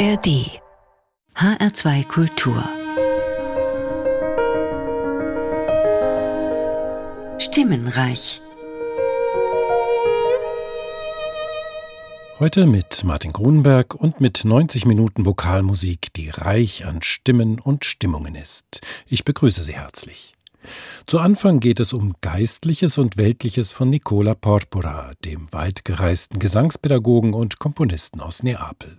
ARD HR2 Kultur Stimmenreich Heute mit Martin Grunberg und mit 90 Minuten Vokalmusik, die reich an Stimmen und Stimmungen ist. Ich begrüße Sie herzlich. Zu Anfang geht es um Geistliches und Weltliches von Nicola Porpora, dem weitgereisten Gesangspädagogen und Komponisten aus Neapel.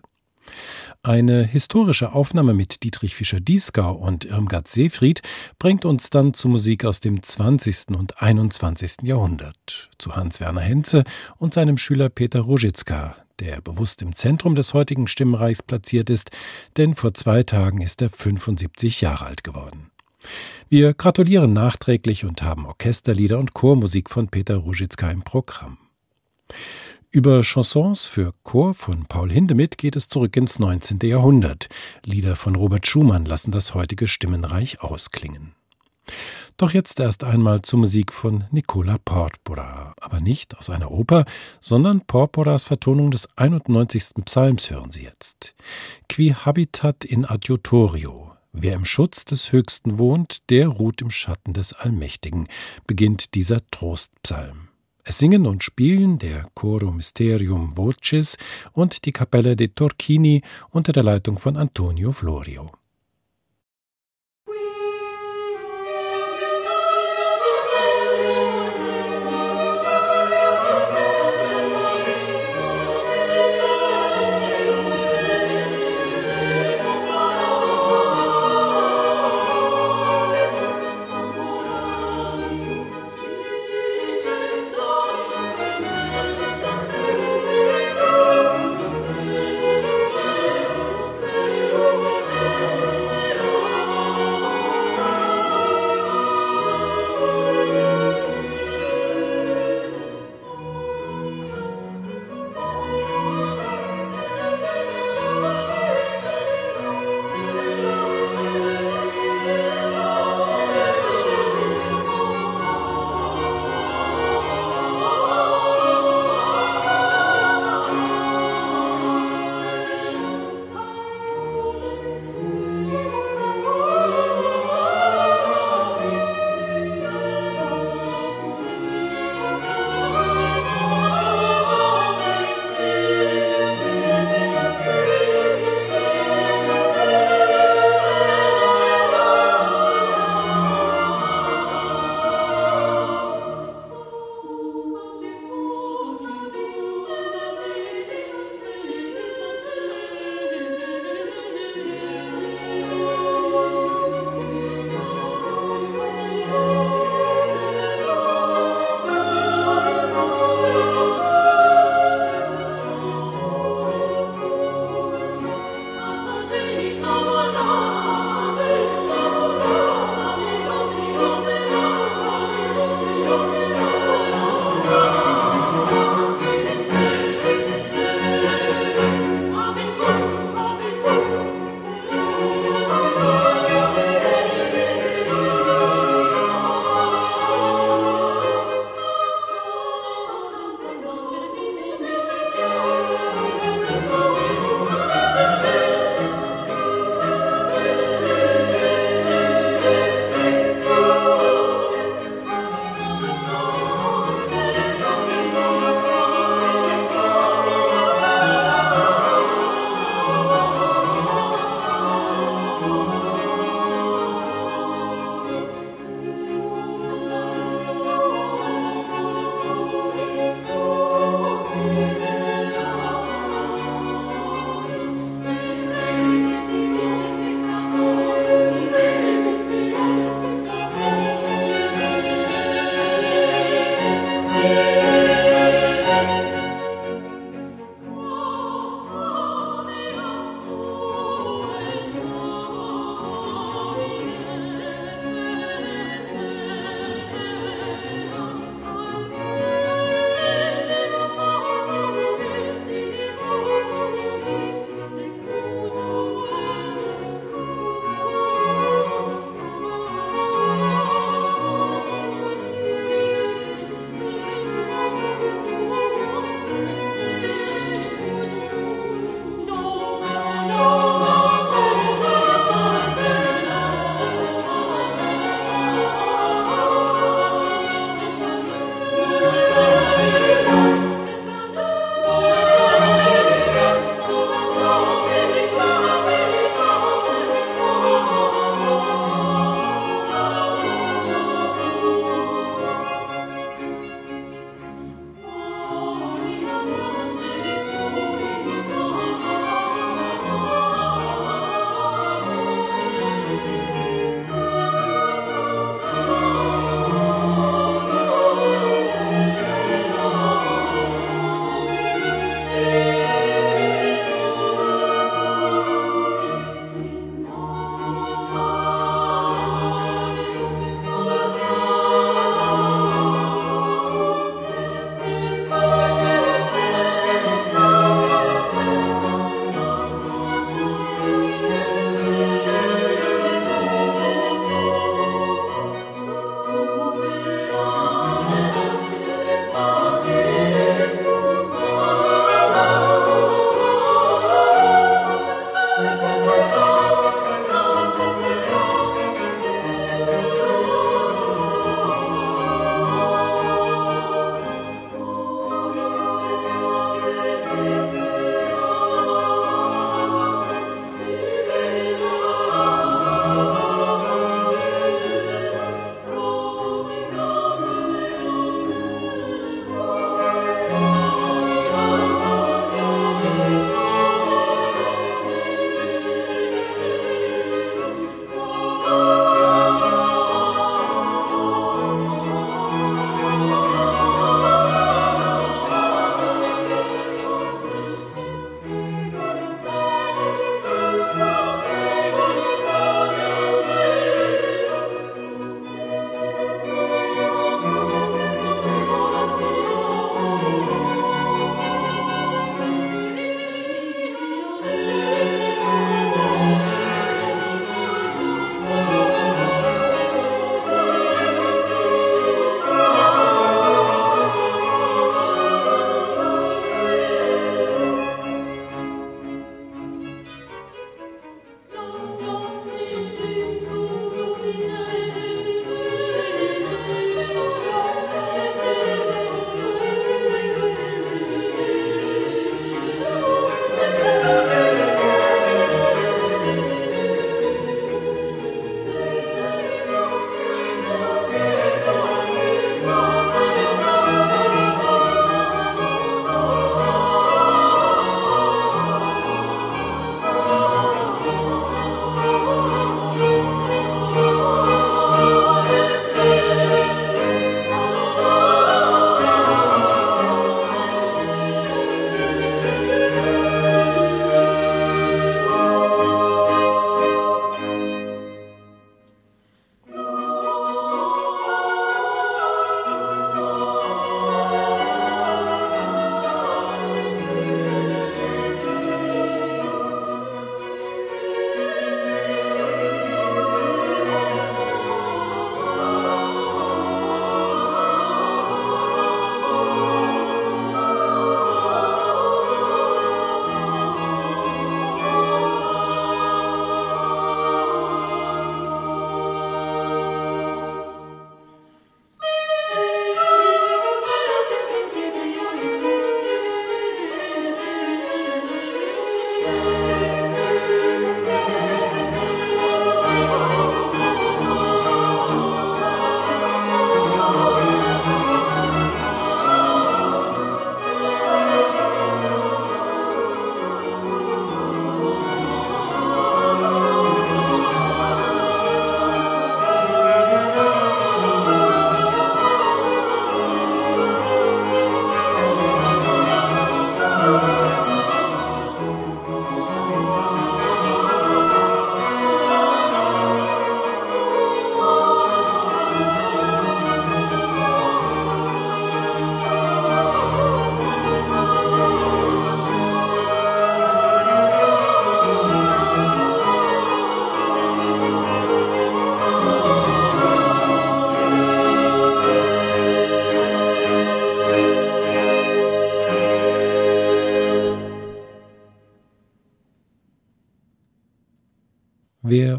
Eine historische Aufnahme mit Dietrich Fischer-Dieskau und Irmgard Seefried bringt uns dann zu Musik aus dem 20. und 21. Jahrhundert, zu Hans-Werner Henze und seinem Schüler Peter Rogitzka, der bewusst im Zentrum des heutigen Stimmreichs platziert ist, denn vor zwei Tagen ist er 75 Jahre alt geworden. Wir gratulieren nachträglich und haben Orchesterlieder und Chormusik von Peter Ružička im Programm. Über Chansons für Chor von Paul Hindemith geht es zurück ins 19. Jahrhundert. Lieder von Robert Schumann lassen das heutige Stimmenreich ausklingen. Doch jetzt erst einmal zur Musik von Nicola Porpora, aber nicht aus einer Oper, sondern Porporas Vertonung des 91. Psalms hören Sie jetzt. Qui habitat in adjutorio. Wer im Schutz des Höchsten wohnt, der ruht im Schatten des Allmächtigen, beginnt dieser Trostpsalm. Es singen und spielen der Choro Mysterium Voces und die Kapelle de Torchini unter der Leitung von Antonio Florio.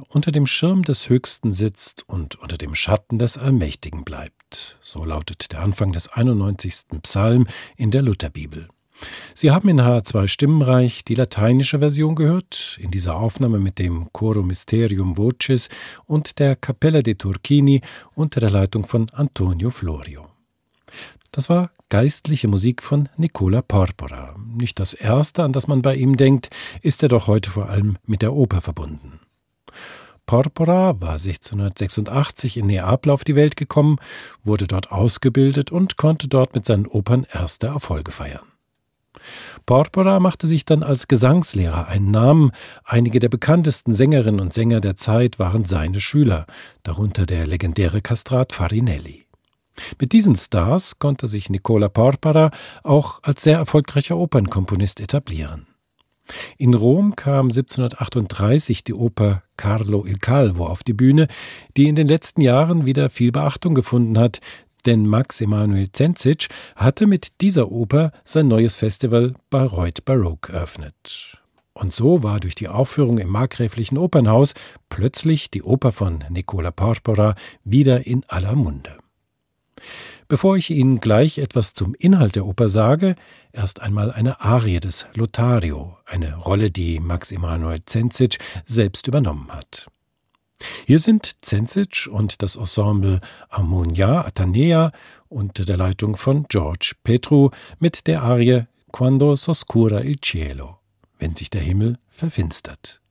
Unter dem Schirm des Höchsten sitzt und unter dem Schatten des Allmächtigen bleibt. So lautet der Anfang des 91. Psalm in der Lutherbibel. Sie haben in H2 Stimmenreich die lateinische Version gehört, in dieser Aufnahme mit dem Choro Mysterium Voces und der Cappella de Turchini unter der Leitung von Antonio Florio. Das war geistliche Musik von Nicola Porpora. Nicht das erste, an das man bei ihm denkt, ist er doch heute vor allem mit der Oper verbunden. Porpora war 1686 in Neapel auf die Welt gekommen, wurde dort ausgebildet und konnte dort mit seinen Opern erste Erfolge feiern. Porpora machte sich dann als Gesangslehrer einen Namen. Einige der bekanntesten Sängerinnen und Sänger der Zeit waren seine Schüler, darunter der legendäre Kastrat Farinelli. Mit diesen Stars konnte sich Nicola Porpora auch als sehr erfolgreicher Opernkomponist etablieren. In Rom kam 1738 die Oper Carlo il Calvo auf die Bühne, die in den letzten Jahren wieder viel Beachtung gefunden hat, denn Max Emanuel Zenzic hatte mit dieser Oper sein neues Festival Bayreuth Baroque eröffnet. Und so war durch die Aufführung im Markgräflichen Opernhaus plötzlich die Oper von Nicola Porpora wieder in aller Munde. Bevor ich Ihnen gleich etwas zum Inhalt der Oper sage, erst einmal eine Arie des Lothario, eine Rolle, die Max Emanuel Zenzic selbst übernommen hat. Hier sind Zenzic und das Ensemble Harmonia Atenea unter der Leitung von George Petru mit der Arie Quando s'oscura il cielo, wenn sich der Himmel verfinstert.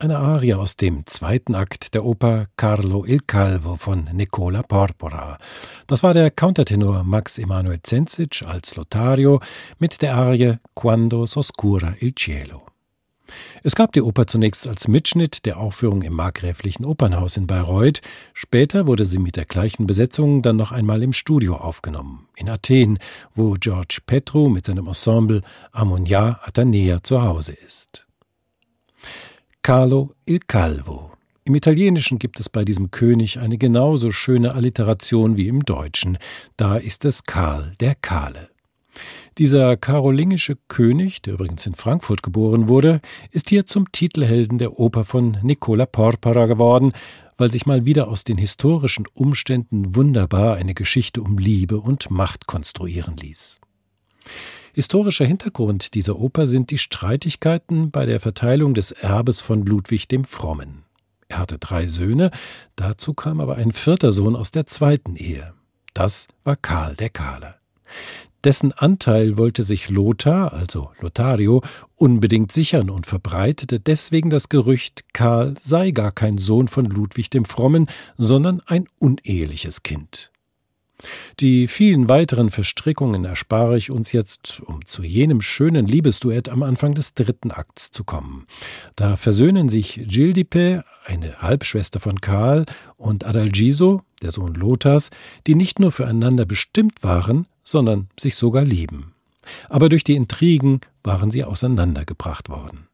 Eine Arie aus dem zweiten Akt der Oper Carlo il Calvo von Nicola Porpora. Das war der Countertenor Max Emanuel Zenzic als Lothario mit der Arie Quando s'oscura il cielo. Es gab die Oper zunächst als Mitschnitt der Aufführung im Markgräflichen Opernhaus in Bayreuth, später wurde sie mit der gleichen Besetzung dann noch einmal im Studio aufgenommen, in Athen, wo George Petru mit seinem Ensemble Ammonia Atenea zu Hause ist. Carlo il Calvo. Im Italienischen gibt es bei diesem König eine genauso schöne Alliteration wie im Deutschen. Da ist es Karl der Kahle. Dieser karolingische König, der übrigens in Frankfurt geboren wurde, ist hier zum Titelhelden der Oper von Nicola Porpora geworden, weil sich mal wieder aus den historischen Umständen wunderbar eine Geschichte um Liebe und Macht konstruieren ließ. Historischer Hintergrund dieser Oper sind die Streitigkeiten bei der Verteilung des Erbes von Ludwig dem Frommen. Er hatte drei Söhne, dazu kam aber ein vierter Sohn aus der zweiten Ehe. Das war Karl der Kahle. Dessen Anteil wollte sich Lothar, also Lothario, unbedingt sichern und verbreitete deswegen das Gerücht, Karl sei gar kein Sohn von Ludwig dem Frommen, sondern ein uneheliches Kind. Die vielen weiteren Verstrickungen erspare ich uns jetzt, um zu jenem schönen Liebesduett am Anfang des dritten Akts zu kommen. Da versöhnen sich Gildipe, eine Halbschwester von Karl, und Adalgiso, der Sohn Lothars, die nicht nur füreinander bestimmt waren, sondern sich sogar lieben. Aber durch die Intrigen waren sie auseinandergebracht worden.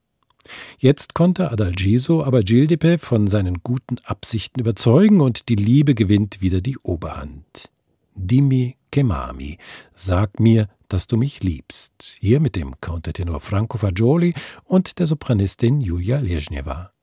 Jetzt konnte Adalgiso aber Gildipe von seinen guten Absichten überzeugen und die Liebe gewinnt wieder die Oberhand. Dimmi Kemami, sag mir, dass du mich liebst. Hier mit dem Countertenor Franco Fagioli und der Sopranistin Julia Lezhneva.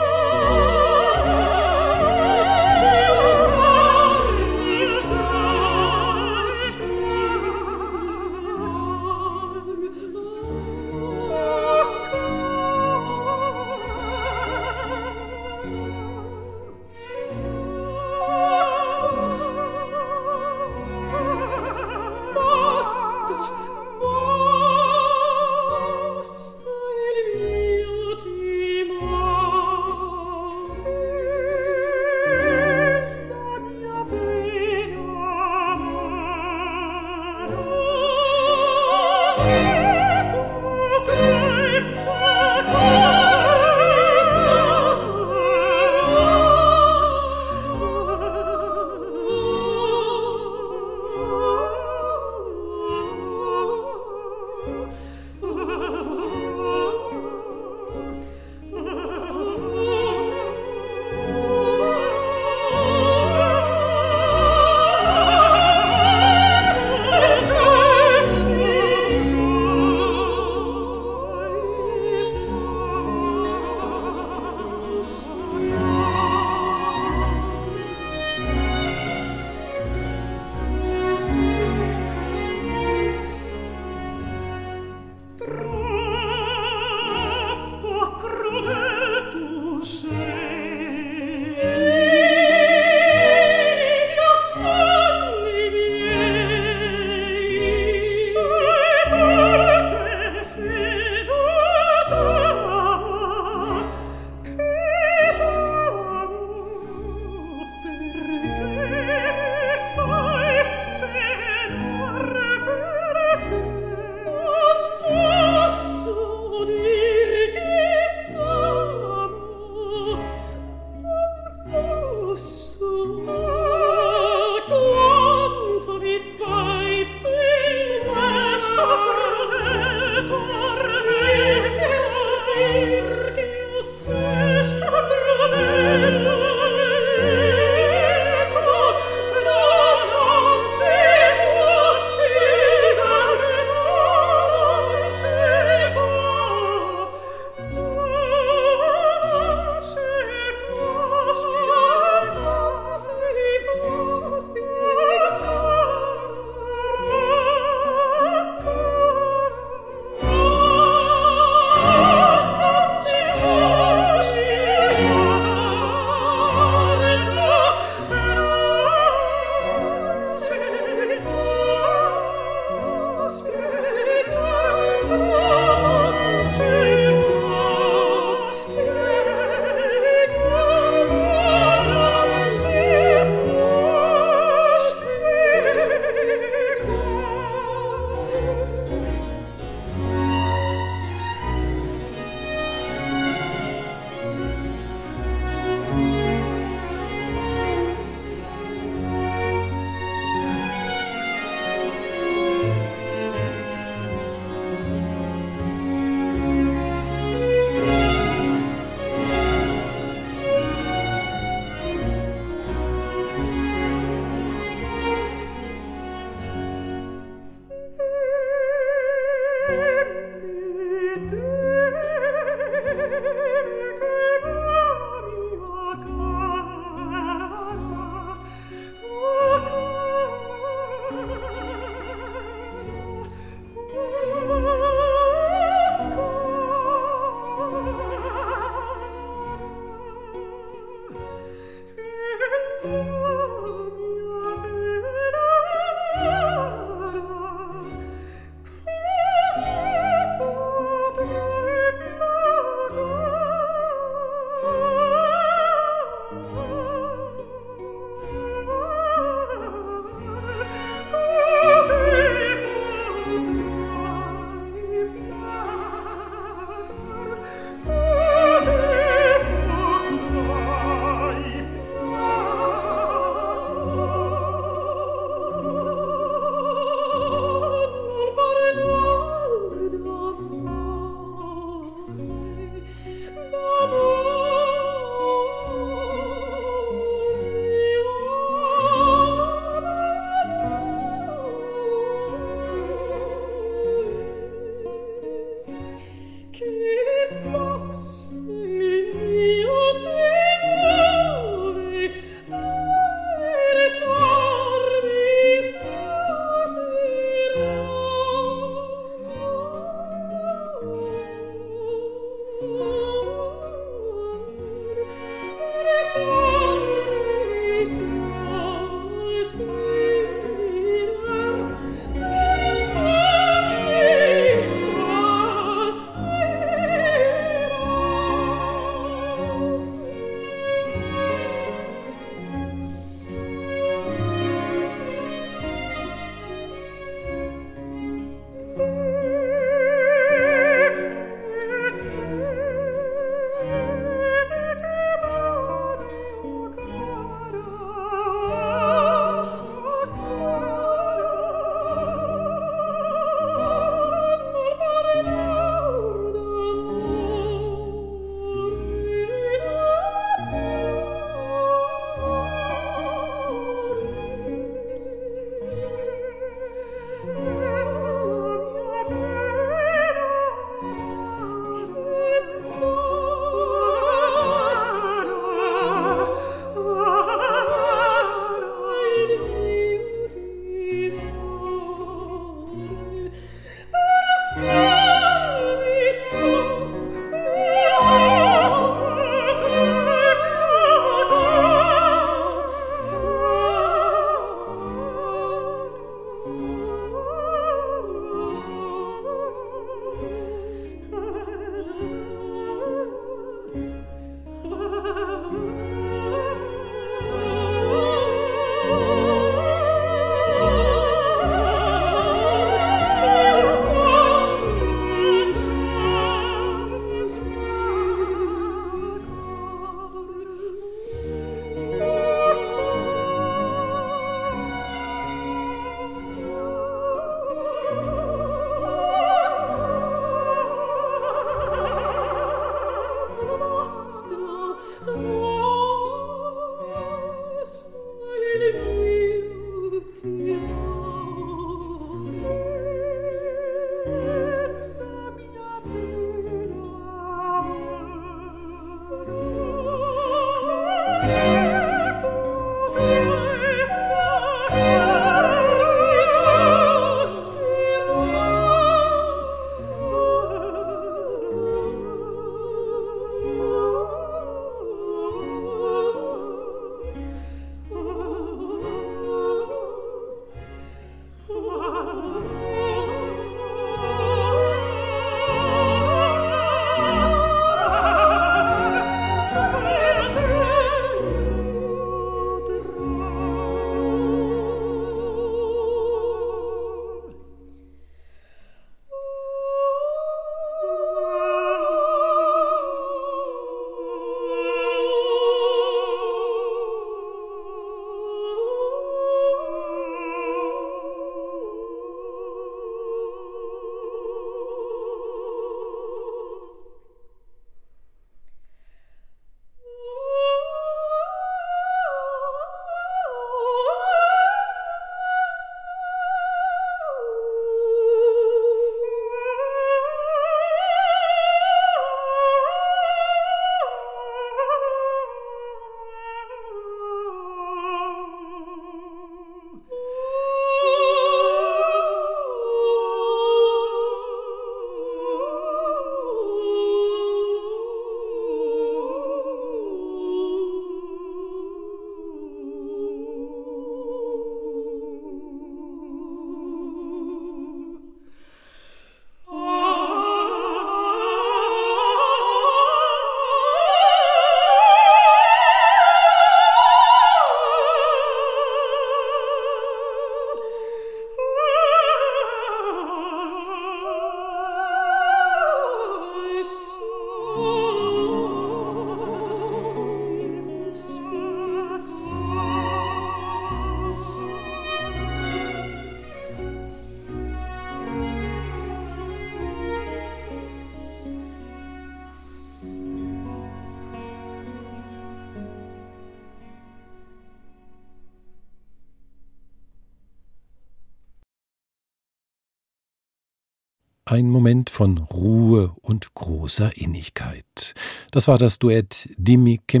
Ein Moment von Ruhe und großer Innigkeit. Das war das Duett Dimmi che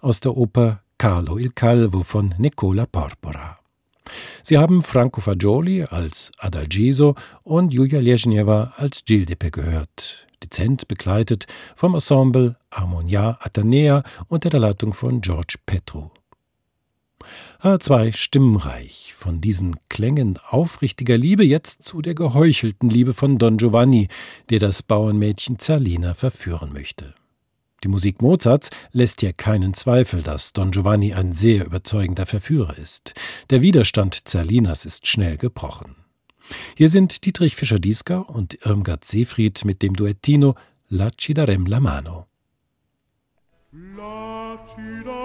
aus der Oper Carlo il Calvo von Nicola Porpora. Sie haben Franco Fagioli als Adalgiso und Julia Lezhneva als Gildepe gehört, dezent begleitet vom Ensemble Harmonia Atenea unter der Leitung von George Petru. H2 stimmreich, von diesen Klängen aufrichtiger Liebe jetzt zu der geheuchelten Liebe von Don Giovanni, der das Bauernmädchen Zerlina verführen möchte. Die Musik Mozarts lässt hier keinen Zweifel, dass Don Giovanni ein sehr überzeugender Verführer ist. Der Widerstand Zerlinas ist schnell gebrochen. Hier sind Dietrich Fischer-Diesker und Irmgard Seefried mit dem Duettino La ci darem la mano. La ci darem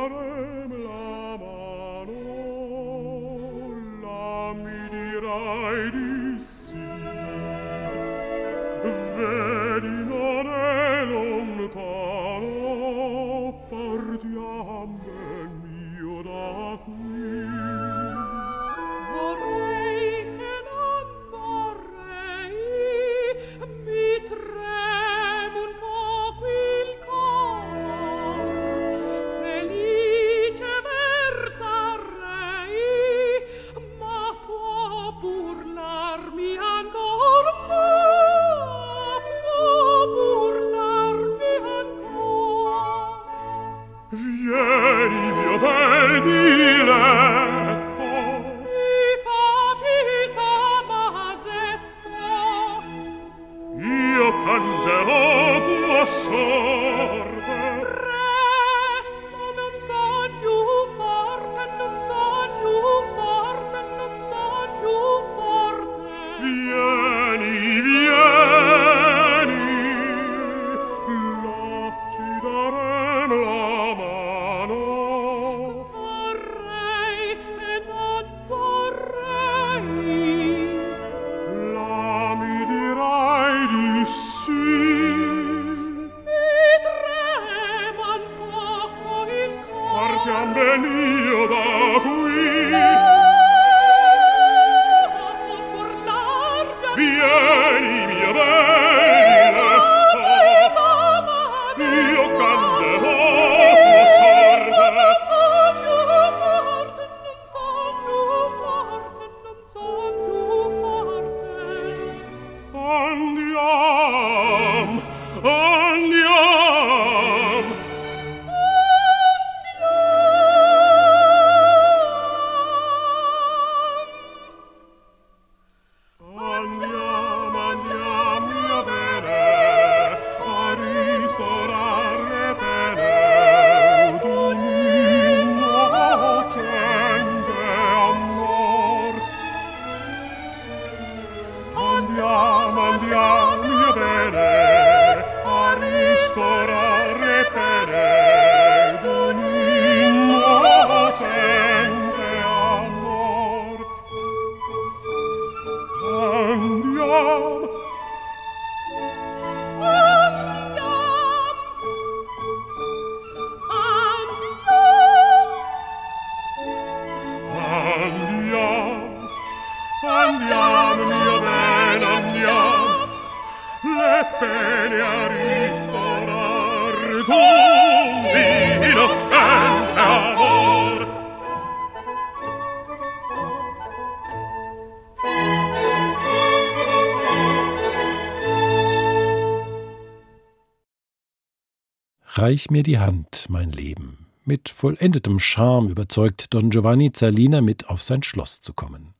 Reich mir die Hand, mein Leben. Mit vollendetem Charme überzeugt Don Giovanni Zerlina mit auf sein Schloss zu kommen.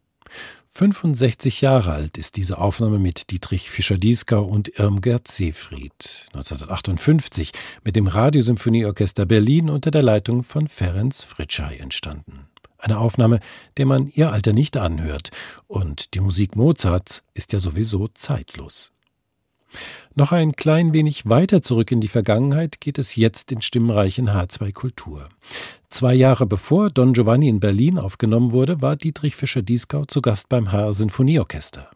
65 Jahre alt ist diese Aufnahme mit Dietrich Fischer-Dieskau und Irmgard Seefried. 1958 mit dem Radiosymphonieorchester Berlin unter der Leitung von Ferenc Fritschei entstanden. Eine Aufnahme, der man ihr Alter nicht anhört. Und die Musik Mozarts ist ja sowieso zeitlos. Noch ein klein wenig weiter zurück in die Vergangenheit geht es jetzt in stimmreichen H2 Kultur. Zwei Jahre bevor Don Giovanni in Berlin aufgenommen wurde, war Dietrich Fischer-Dieskau zu Gast beim HR Sinfonieorchester.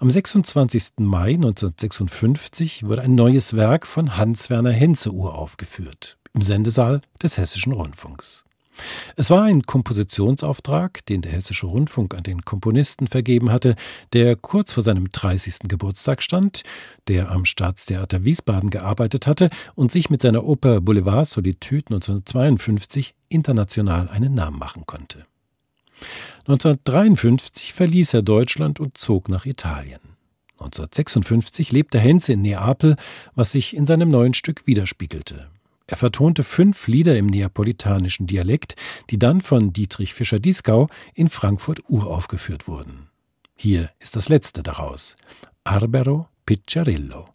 Am 26. Mai 1956 wurde ein neues Werk von Hans-Werner Henze uraufgeführt im Sendesaal des Hessischen Rundfunks. Es war ein Kompositionsauftrag, den der Hessische Rundfunk an den Komponisten vergeben hatte, der kurz vor seinem 30. Geburtstag stand, der am Staatstheater Wiesbaden gearbeitet hatte und sich mit seiner Oper Boulevard Solitude 1952 international einen Namen machen konnte. 1953 verließ er Deutschland und zog nach Italien. 1956 lebte Henze in Neapel, was sich in seinem neuen Stück widerspiegelte. Er vertonte fünf Lieder im neapolitanischen Dialekt, die dann von Dietrich Fischer-Dieskau in Frankfurt uraufgeführt wurden. Hier ist das letzte daraus: Arbero Picciarillo.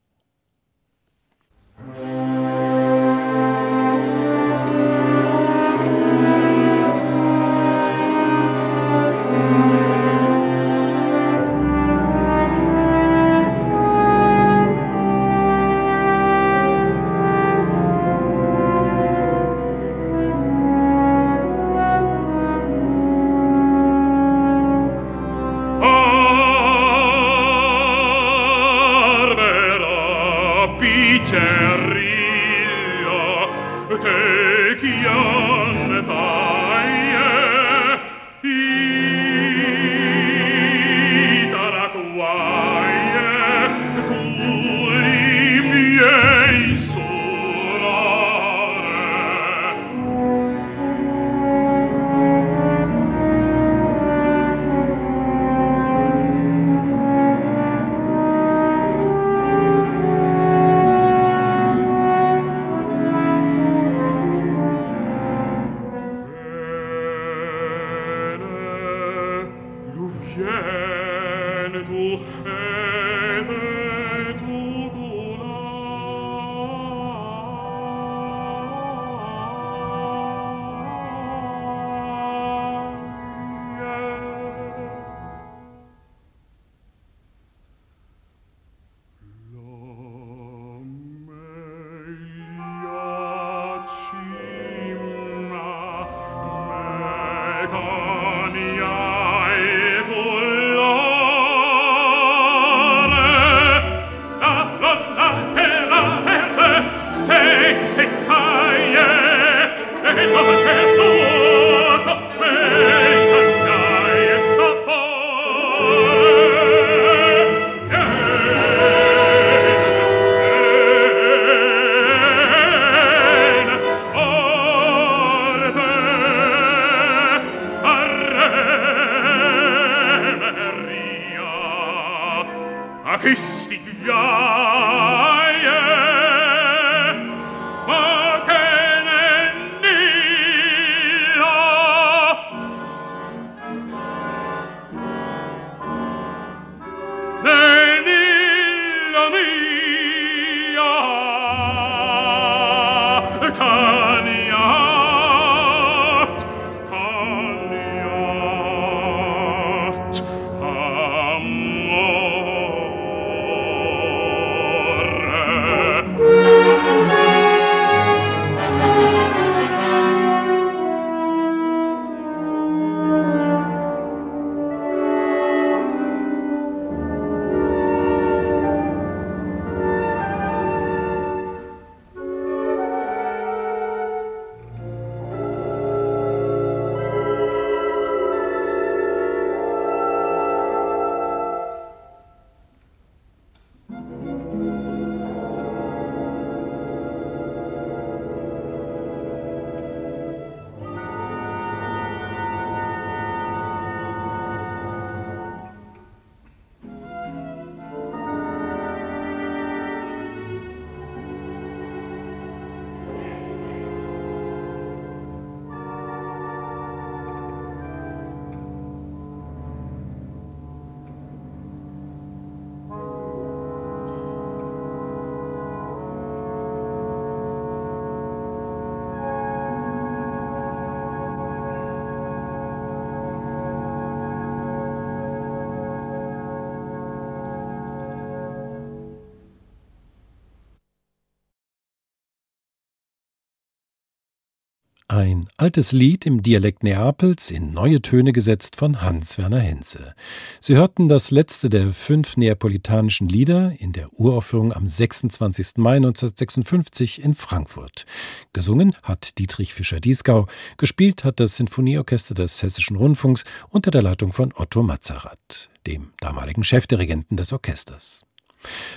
Ein altes Lied im Dialekt Neapels in neue Töne gesetzt von Hans-Werner Henze. Sie hörten das letzte der fünf neapolitanischen Lieder in der Uraufführung am 26. Mai 1956 in Frankfurt. Gesungen hat Dietrich Fischer-Dieskau, gespielt hat das Sinfonieorchester des Hessischen Rundfunks unter der Leitung von Otto Mazarat, dem damaligen Chefdirigenten des Orchesters.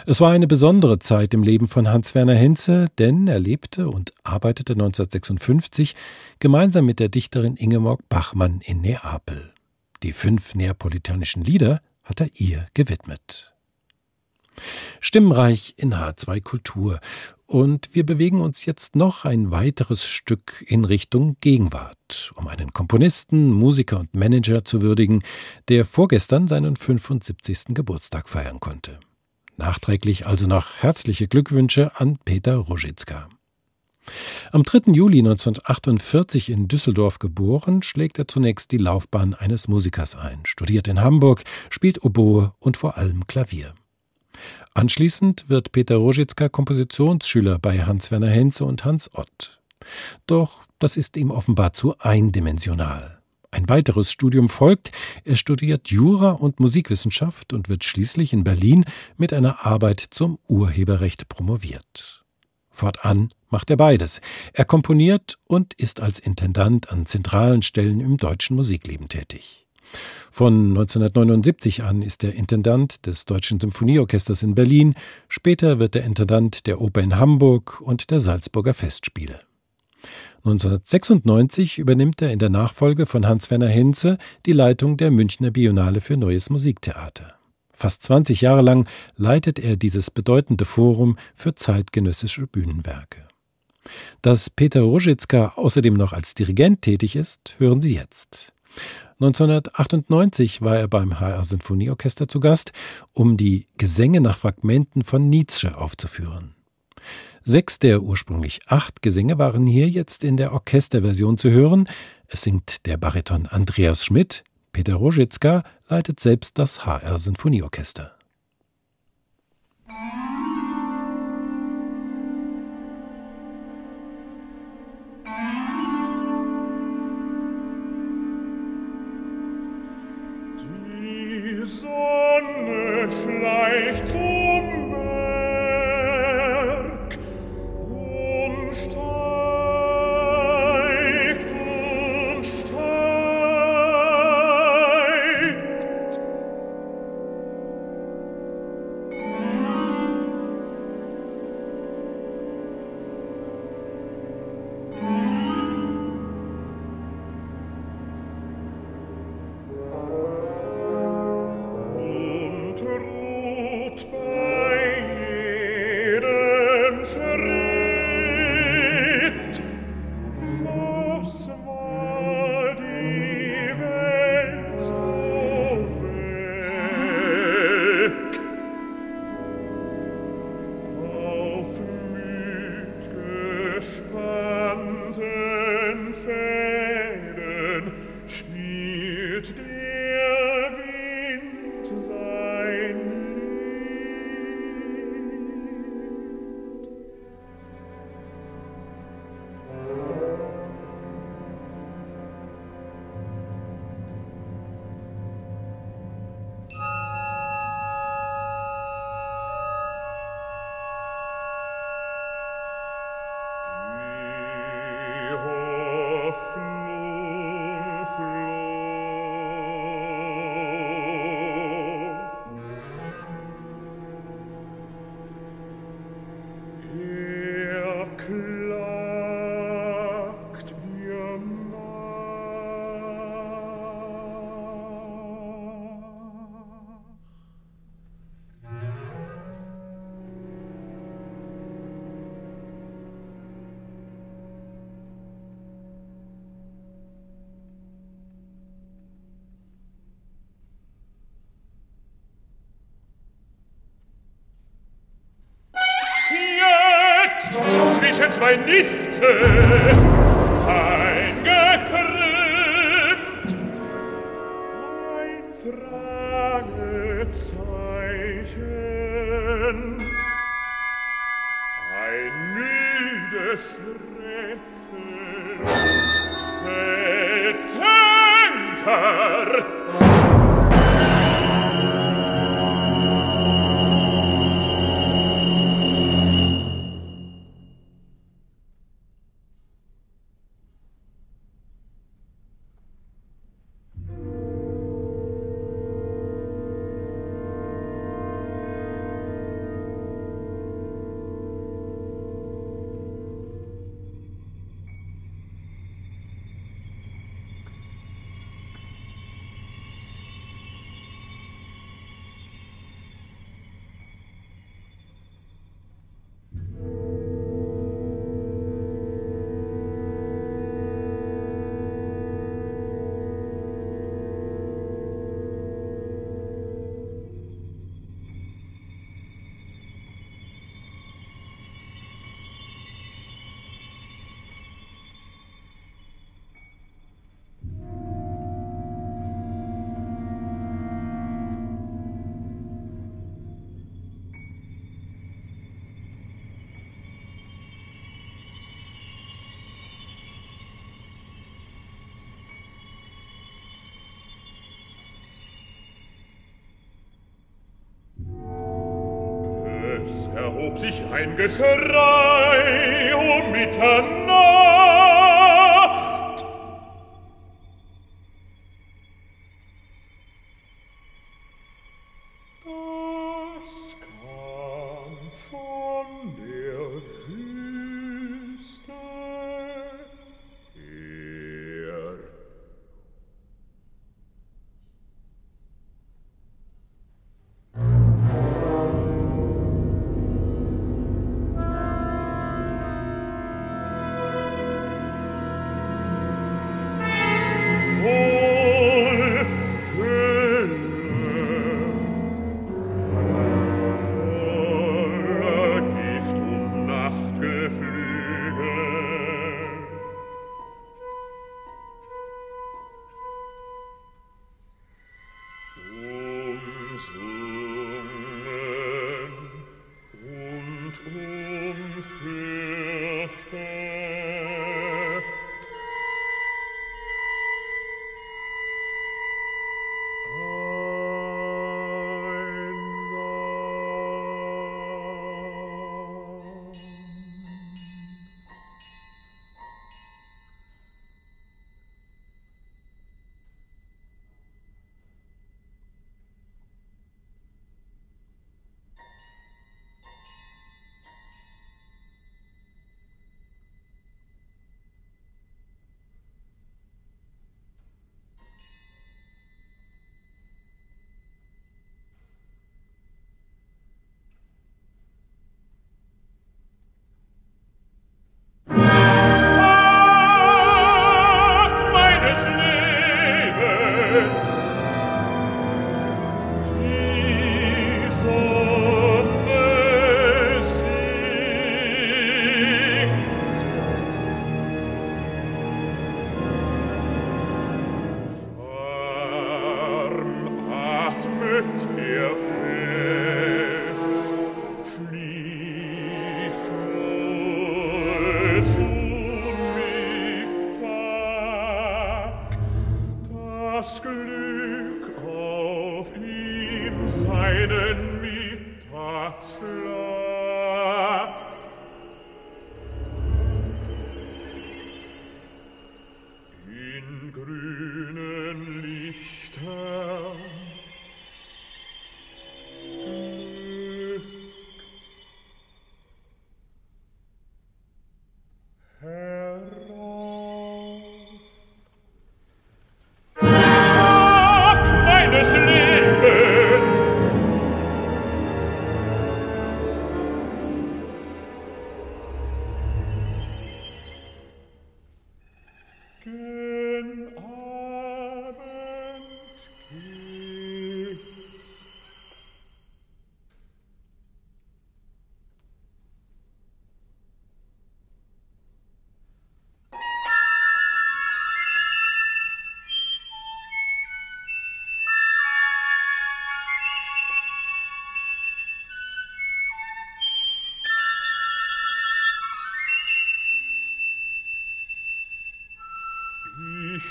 Es war eine besondere Zeit im Leben von Hans-Werner Henze, denn er lebte und arbeitete 1956 gemeinsam mit der Dichterin Ingeborg Bachmann in Neapel. Die fünf neapolitanischen Lieder hat er ihr gewidmet. Stimmenreich in H2 Kultur. Und wir bewegen uns jetzt noch ein weiteres Stück in Richtung Gegenwart, um einen Komponisten, Musiker und Manager zu würdigen, der vorgestern seinen 75. Geburtstag feiern konnte. Nachträglich also noch herzliche Glückwünsche an Peter Roschitzka. Am 3. Juli 1948 in Düsseldorf geboren, schlägt er zunächst die Laufbahn eines Musikers ein, studiert in Hamburg, spielt Oboe und vor allem Klavier. Anschließend wird Peter Roschitzka Kompositionsschüler bei Hans-Werner Henze und Hans Ott. Doch das ist ihm offenbar zu eindimensional. Ein weiteres Studium folgt. Er studiert Jura und Musikwissenschaft und wird schließlich in Berlin mit einer Arbeit zum Urheberrecht promoviert. Fortan macht er beides. Er komponiert und ist als Intendant an zentralen Stellen im deutschen Musikleben tätig. Von 1979 an ist er Intendant des Deutschen Symphonieorchesters in Berlin, später wird er Intendant der Oper in Hamburg und der Salzburger Festspiele. 1996 übernimmt er in der Nachfolge von Hans-Werner Henze die Leitung der Münchner Biennale für Neues Musiktheater. Fast 20 Jahre lang leitet er dieses bedeutende Forum für zeitgenössische Bühnenwerke. Dass Peter Roschitzka außerdem noch als Dirigent tätig ist, hören Sie jetzt. 1998 war er beim HR Sinfonieorchester zu Gast, um die Gesänge nach Fragmenten von Nietzsche aufzuführen. Sechs der ursprünglich acht Gesänge waren hier jetzt in der Orchesterversion zu hören. Es singt der Bariton Andreas Schmidt, Peter Roschitzka leitet selbst das HR mein Nichte. es erhob sich ein Geschrei um Mitternacht.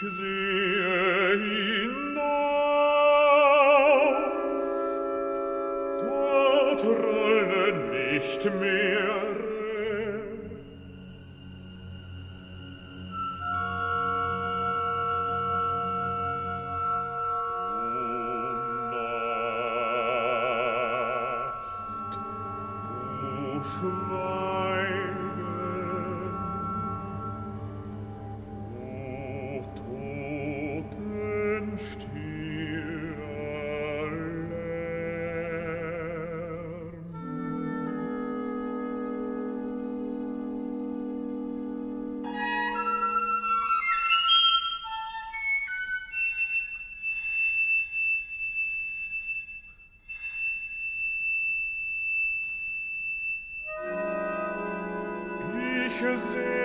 gesehen. music.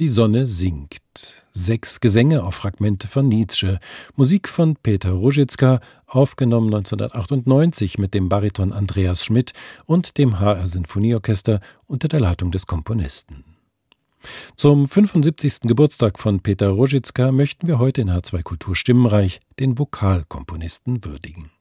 Die Sonne sinkt. Sechs Gesänge auf Fragmente von Nietzsche. Musik von Peter Ružička, aufgenommen 1998 mit dem Bariton Andreas Schmidt und dem HR Sinfonieorchester unter der Leitung des Komponisten. Zum 75. Geburtstag von Peter Ružička möchten wir heute in H2 Kultur Stimmenreich den Vokalkomponisten würdigen.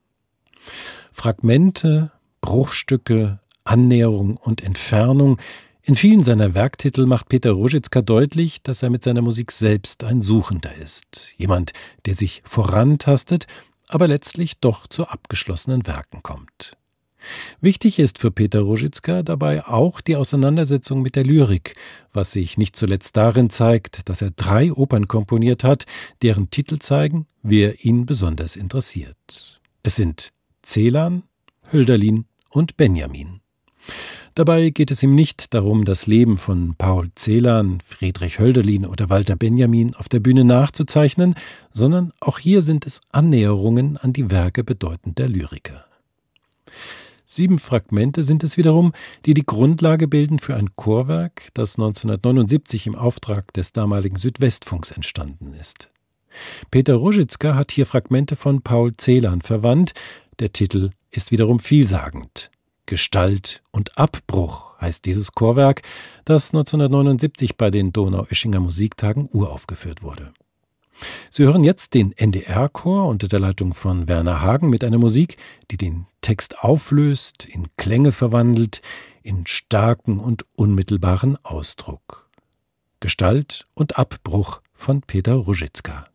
Fragmente, Bruchstücke, Annäherung und Entfernung in vielen seiner Werktitel macht Peter Ružička deutlich, dass er mit seiner Musik selbst ein Suchender ist, jemand, der sich vorantastet, aber letztlich doch zu abgeschlossenen Werken kommt. Wichtig ist für Peter Ružička dabei auch die Auseinandersetzung mit der Lyrik, was sich nicht zuletzt darin zeigt, dass er drei Opern komponiert hat, deren Titel zeigen, wer ihn besonders interessiert. Es sind Celan, Hölderlin und Benjamin. Dabei geht es ihm nicht darum, das Leben von Paul Celan, Friedrich Hölderlin oder Walter Benjamin auf der Bühne nachzuzeichnen, sondern auch hier sind es Annäherungen an die Werke bedeutender Lyriker. Sieben Fragmente sind es wiederum, die die Grundlage bilden für ein Chorwerk, das 1979 im Auftrag des damaligen Südwestfunks entstanden ist. Peter Ružička hat hier Fragmente von Paul Celan verwandt, der Titel ist wiederum vielsagend. Gestalt und Abbruch heißt dieses Chorwerk, das 1979 bei den Donaueschinger Musiktagen uraufgeführt wurde. Sie hören jetzt den NDR-Chor unter der Leitung von Werner Hagen mit einer Musik, die den Text auflöst, in Klänge verwandelt, in starken und unmittelbaren Ausdruck. Gestalt und Abbruch von Peter Ružička.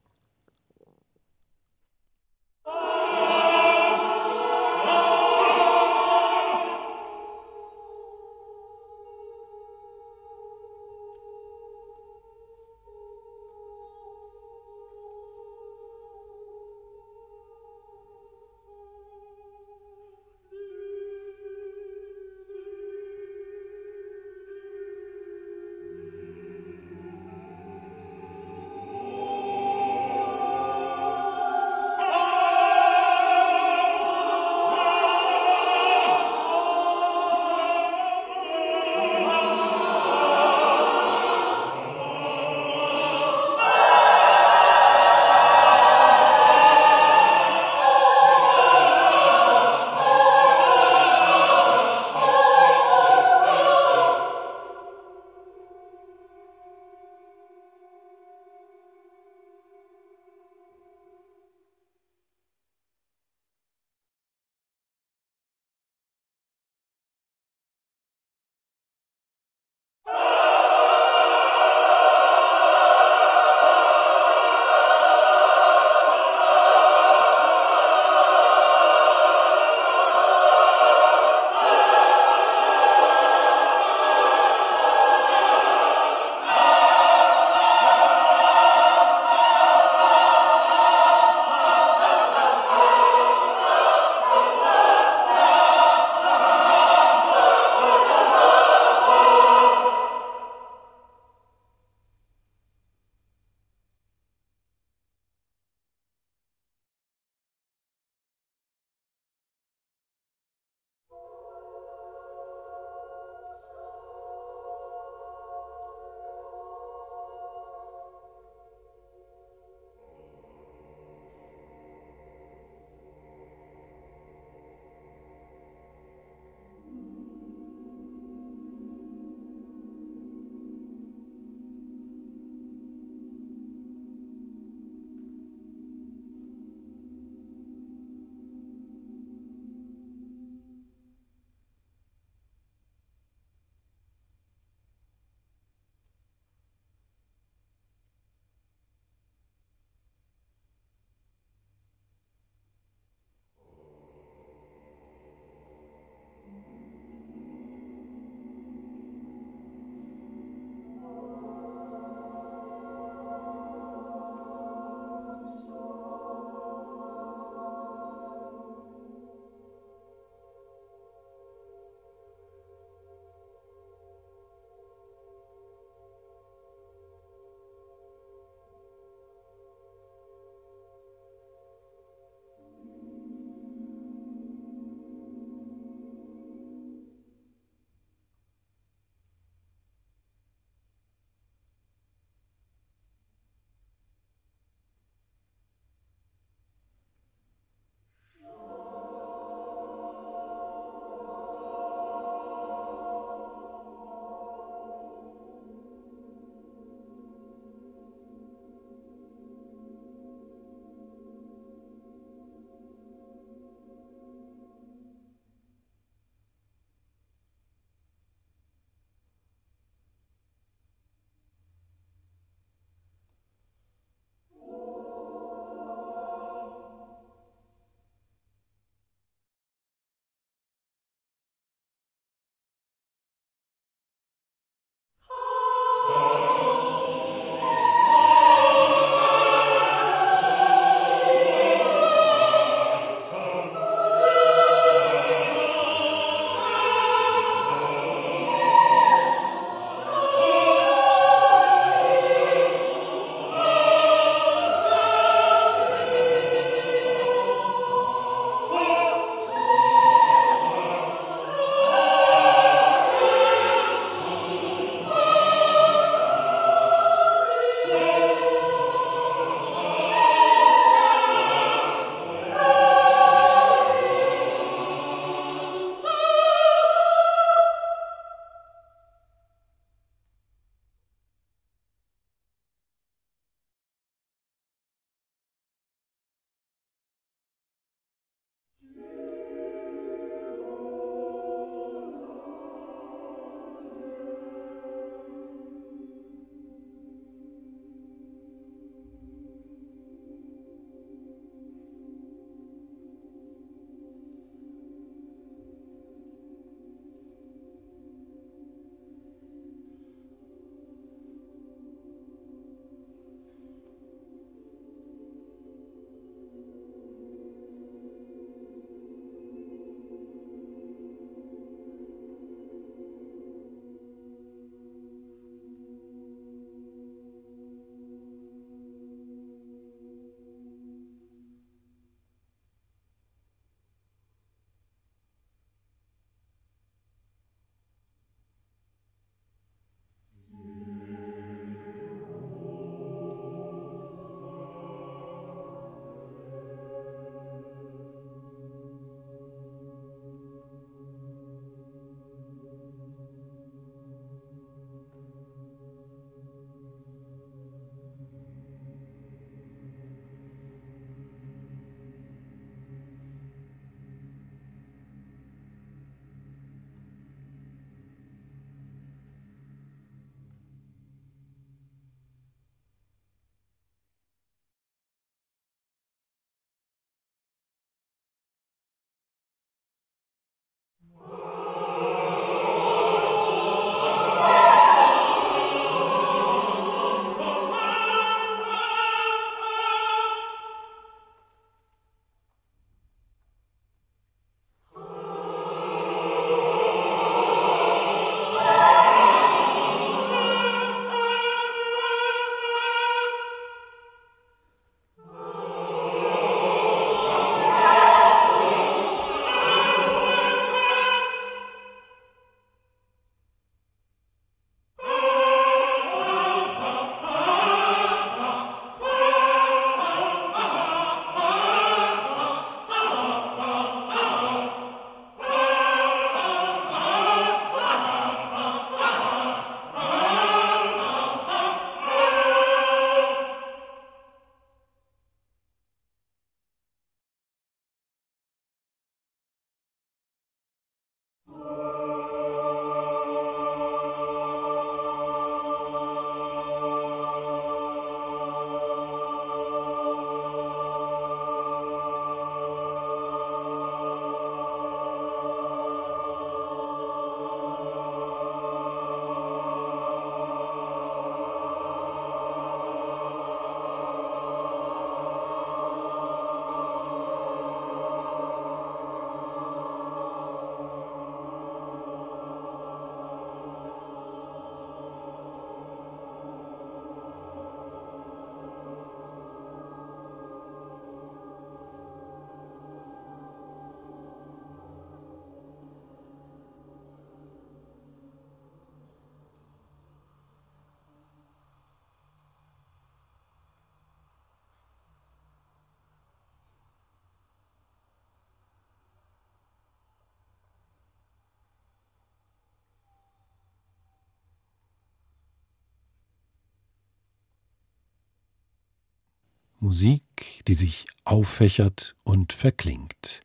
Musik, die sich auffächert und verklingt.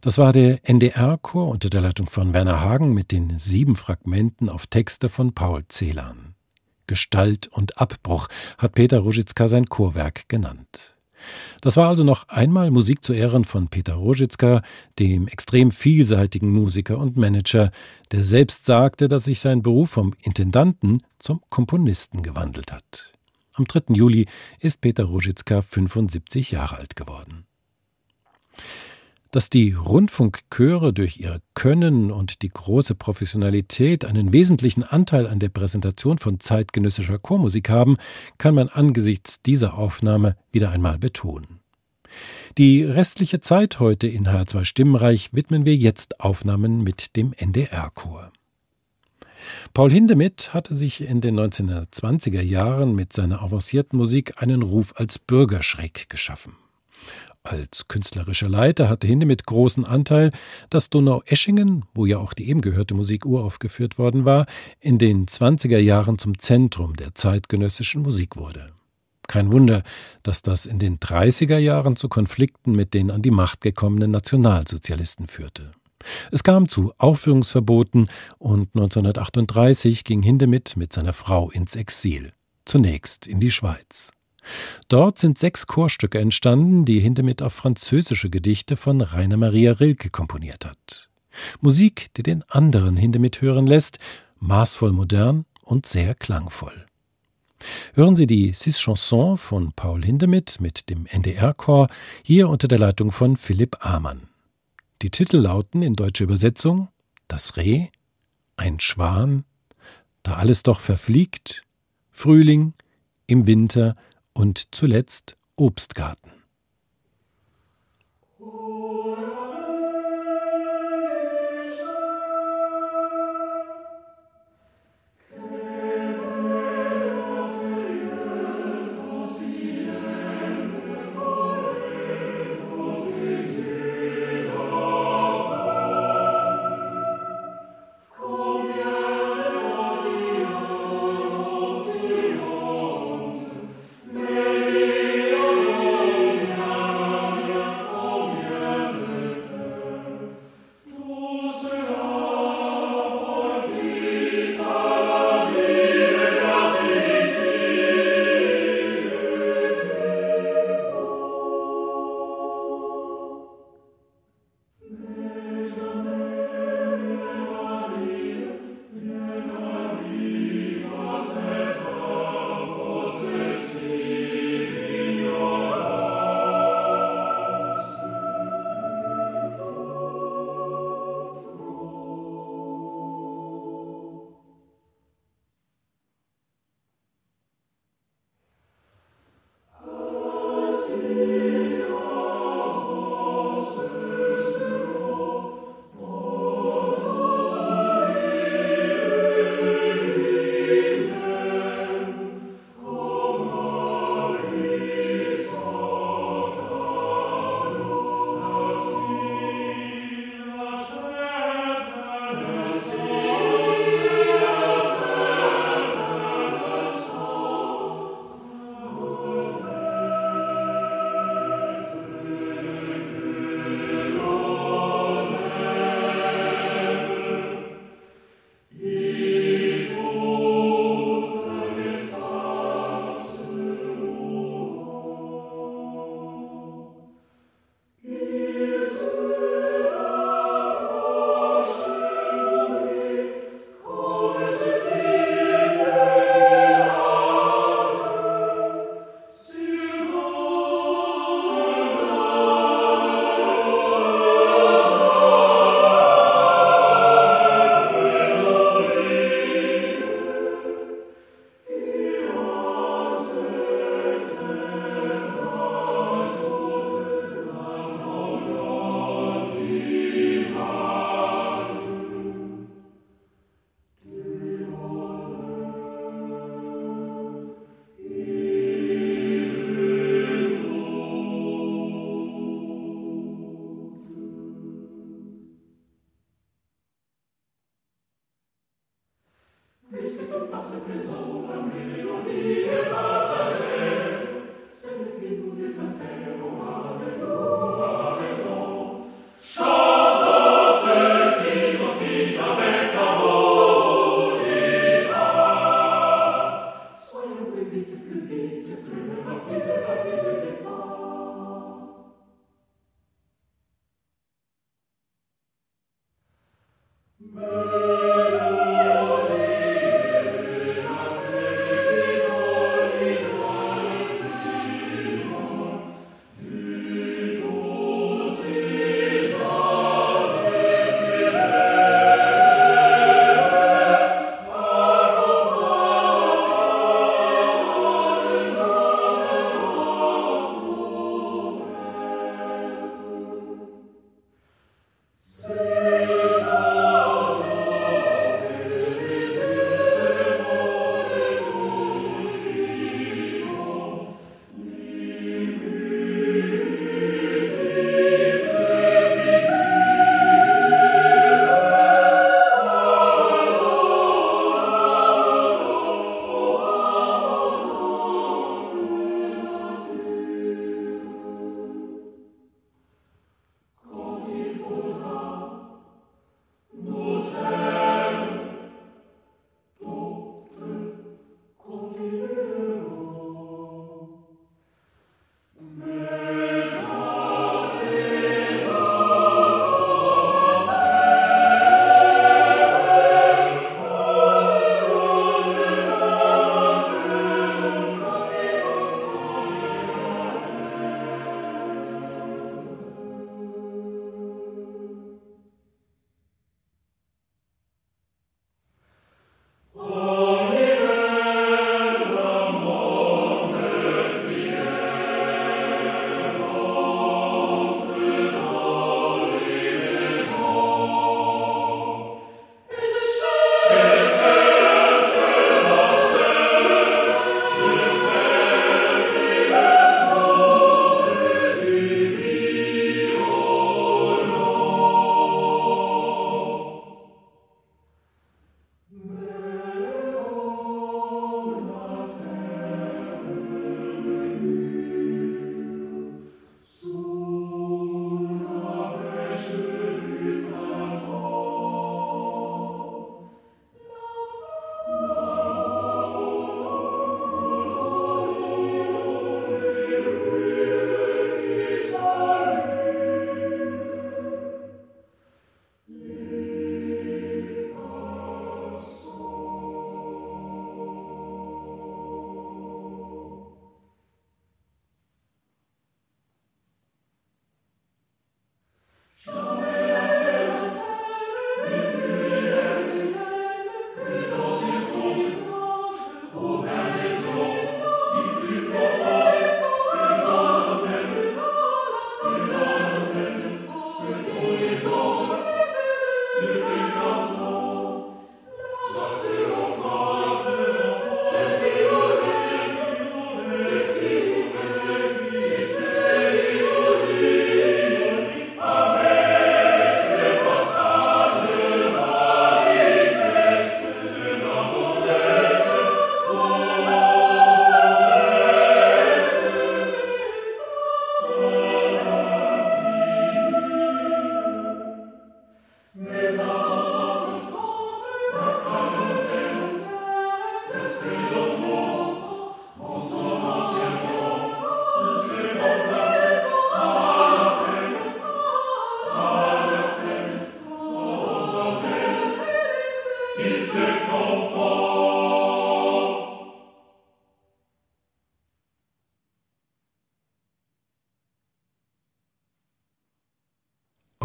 Das war der NDR-Chor unter der Leitung von Werner Hagen mit den sieben Fragmenten auf Texte von Paul Celan. Gestalt und Abbruch hat Peter Ruzitzka sein Chorwerk genannt. Das war also noch einmal Musik zu Ehren von Peter Rogitzka, dem extrem vielseitigen Musiker und Manager, der selbst sagte, dass sich sein Beruf vom Intendanten zum Komponisten gewandelt hat. Am 3. Juli ist Peter Rogitzka 75 Jahre alt geworden. Dass die Rundfunkchöre durch ihr Können und die große Professionalität einen wesentlichen Anteil an der Präsentation von zeitgenössischer Chormusik haben, kann man angesichts dieser Aufnahme wieder einmal betonen. Die restliche Zeit heute in H2 Stimmenreich widmen wir jetzt Aufnahmen mit dem NDR-Chor. Paul Hindemith hatte sich in den 1920er Jahren mit seiner avancierten Musik einen Ruf als Bürgerschreck geschaffen. Als künstlerischer Leiter hatte Hindemith großen Anteil, dass Donau-Eschingen, wo ja auch die eben gehörte Musik uraufgeführt worden war, in den 20er Jahren zum Zentrum der zeitgenössischen Musik wurde. Kein Wunder, dass das in den 30er Jahren zu Konflikten mit den an die Macht gekommenen Nationalsozialisten führte. Es kam zu Aufführungsverboten und 1938 ging Hindemith mit seiner Frau ins Exil, zunächst in die Schweiz. Dort sind sechs Chorstücke entstanden, die Hindemith auf französische Gedichte von Rainer Maria Rilke komponiert hat. Musik, die den anderen Hindemith hören lässt, maßvoll modern und sehr klangvoll. Hören Sie die Six Chansons von Paul Hindemith mit dem NDR-Chor, hier unter der Leitung von Philipp Amann. Die Titel lauten in deutscher Übersetzung Das Reh, Ein Schwan, Da alles doch verfliegt, Frühling, im Winter und zuletzt Obstgarten.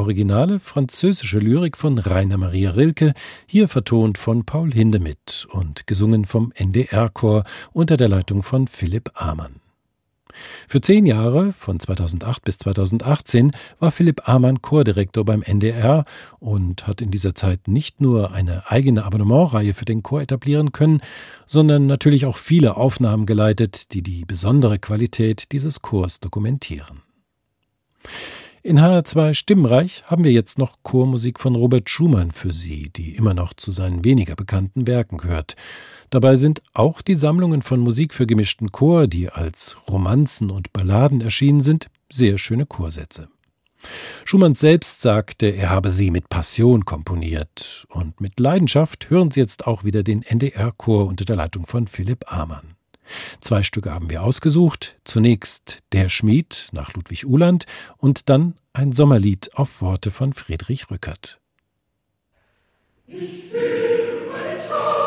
Originale französische Lyrik von Rainer Maria Rilke, hier vertont von Paul Hindemith und gesungen vom NDR-Chor unter der Leitung von Philipp Amann. Für zehn Jahre, von 2008 bis 2018, war Philipp Amann Chordirektor beim NDR und hat in dieser Zeit nicht nur eine eigene Abonnementreihe für den Chor etablieren können, sondern natürlich auch viele Aufnahmen geleitet, die die besondere Qualität dieses Chors dokumentieren. In HR2 Stimmreich haben wir jetzt noch Chormusik von Robert Schumann für Sie, die immer noch zu seinen weniger bekannten Werken gehört. Dabei sind auch die Sammlungen von Musik für gemischten Chor, die als Romanzen und Balladen erschienen sind, sehr schöne Chorsätze. Schumann selbst sagte, er habe sie mit Passion komponiert. Und mit Leidenschaft hören Sie jetzt auch wieder den NDR-Chor unter der Leitung von Philipp Amann. Zwei Stücke haben wir ausgesucht. Zunächst Der Schmied nach Ludwig Uhland und dann ein Sommerlied auf Worte von Friedrich Rückert. Ich will meinen Schatz,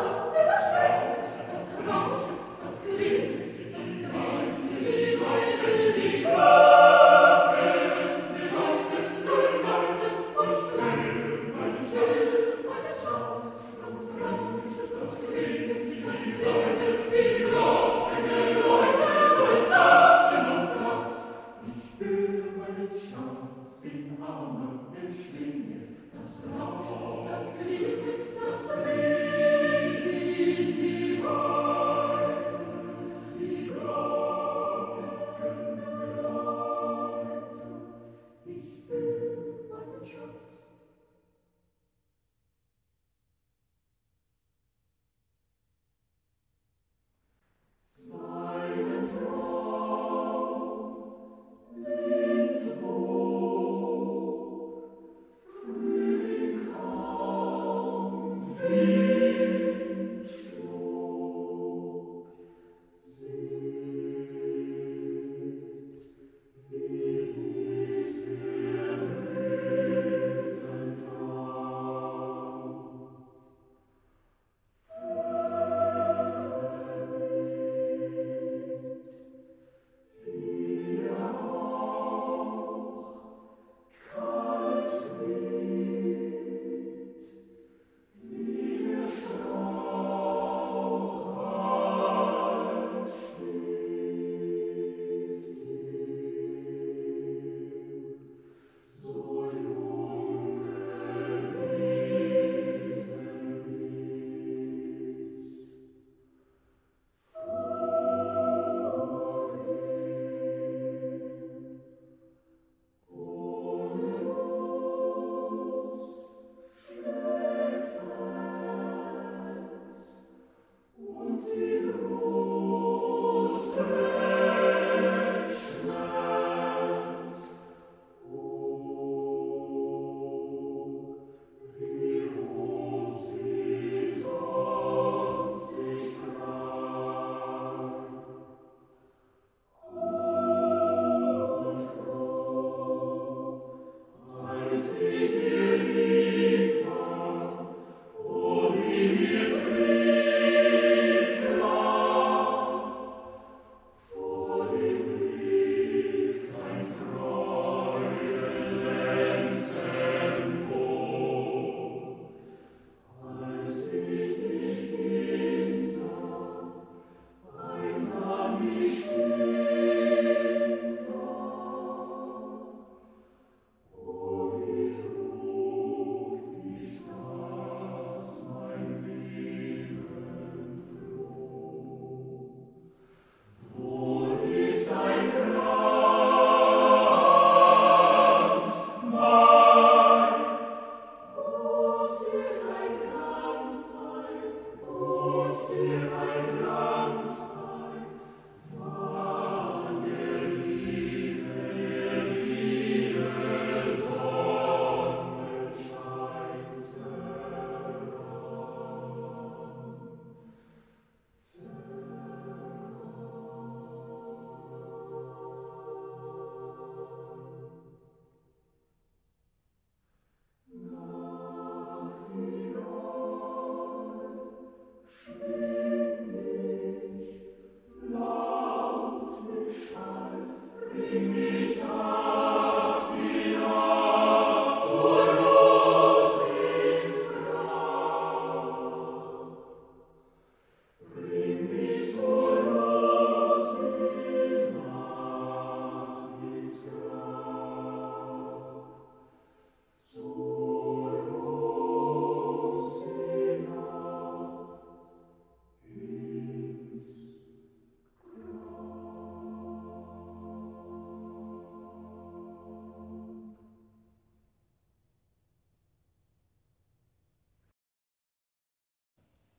Oh,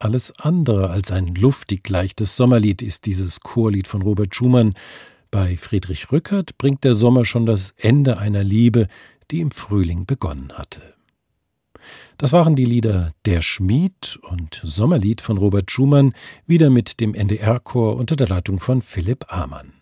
Alles andere als ein luftig leichtes Sommerlied ist dieses Chorlied von Robert Schumann. Bei Friedrich Rückert bringt der Sommer schon das Ende einer Liebe, die im Frühling begonnen hatte. Das waren die Lieder Der Schmied und Sommerlied von Robert Schumann, wieder mit dem NDR-Chor unter der Leitung von Philipp Amann.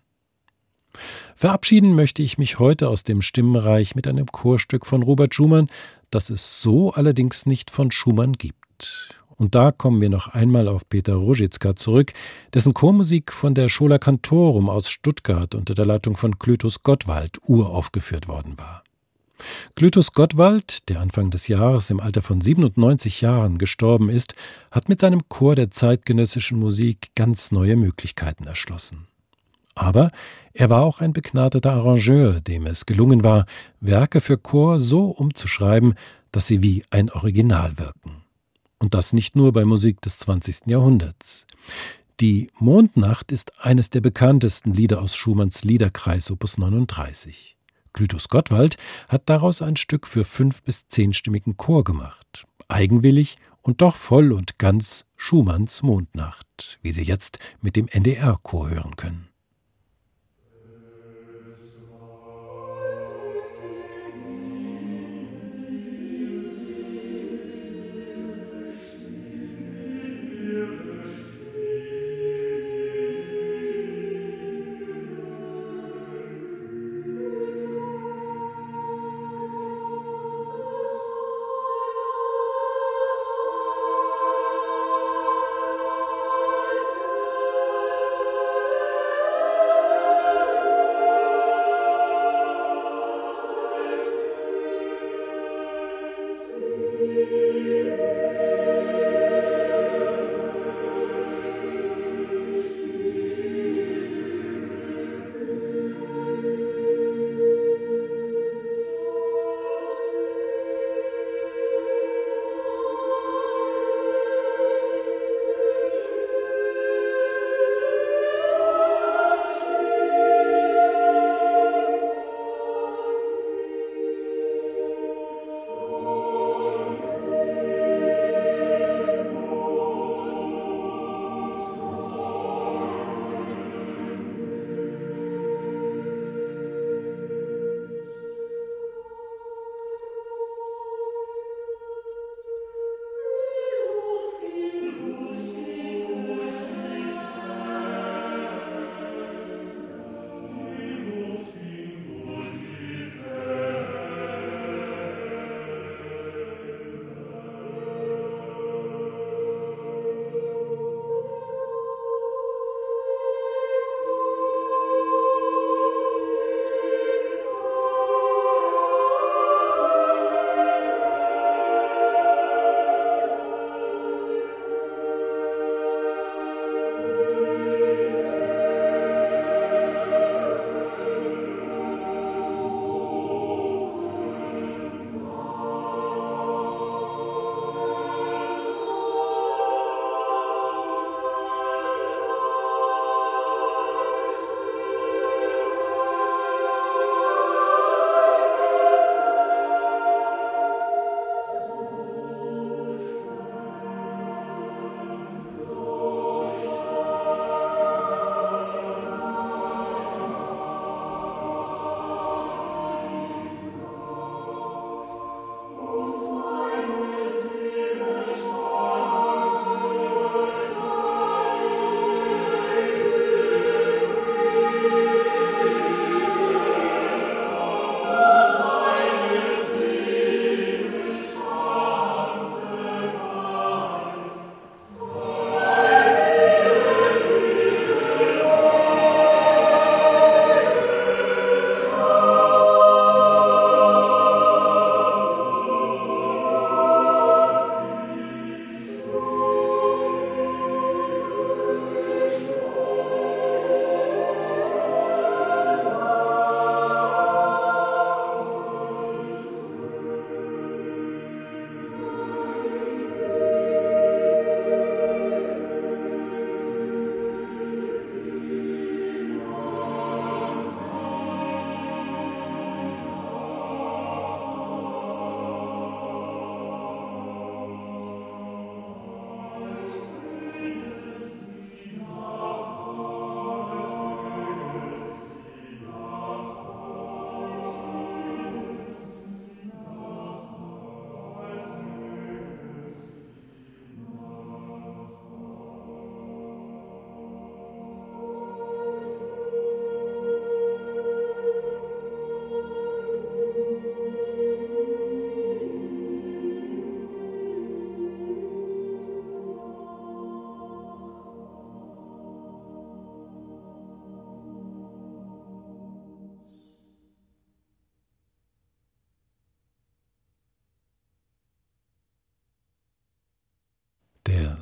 Verabschieden möchte ich mich heute aus dem Stimmenreich mit einem Chorstück von Robert Schumann, das es so allerdings nicht von Schumann gibt. Und da kommen wir noch einmal auf Peter Rogitzka zurück, dessen Chormusik von der Schola Cantorum aus Stuttgart unter der Leitung von Clytus Gottwald uraufgeführt worden war. Clytus Gottwald, der Anfang des Jahres im Alter von 97 Jahren gestorben ist, hat mit seinem Chor der zeitgenössischen Musik ganz neue Möglichkeiten erschlossen. Aber er war auch ein begnadeter Arrangeur, dem es gelungen war, Werke für Chor so umzuschreiben, dass sie wie ein Original wirken. Und das nicht nur bei Musik des 20. Jahrhunderts. Die Mondnacht ist eines der bekanntesten Lieder aus Schumanns Liederkreis Opus 39. Clytus Gottwald hat daraus ein Stück für fünf- bis zehnstimmigen Chor gemacht. Eigenwillig und doch voll und ganz Schumanns Mondnacht, wie Sie jetzt mit dem NDR-Chor hören können.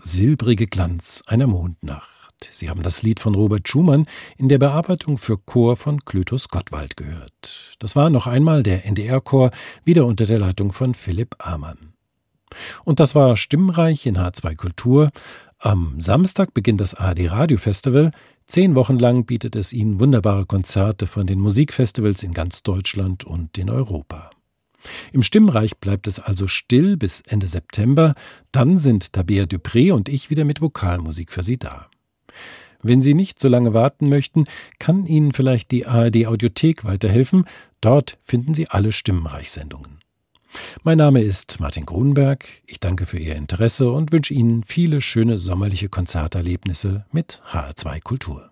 Silbrige Glanz einer Mondnacht. Sie haben das Lied von Robert Schumann in der Bearbeitung für Chor von Clytus Gottwald gehört. Das war noch einmal der NDR-Chor, wieder unter der Leitung von Philipp Amann. Und das war Stimmreich in H2 Kultur. Am Samstag beginnt das ARD Radio Festival. Zehn Wochen lang bietet es Ihnen wunderbare Konzerte von den Musikfestivals in ganz Deutschland und in Europa. Im Stimmreich bleibt es also still bis Ende September. Dann sind Tabea Dupré und ich wieder mit Vokalmusik für Sie da. Wenn Sie nicht so lange warten möchten, kann Ihnen vielleicht die ARD Audiothek weiterhelfen. Dort finden Sie alle Stimmenreichsendungen. Mein Name ist Martin Grunberg. Ich danke für Ihr Interesse und wünsche Ihnen viele schöne sommerliche Konzerterlebnisse mit HR2 Kultur.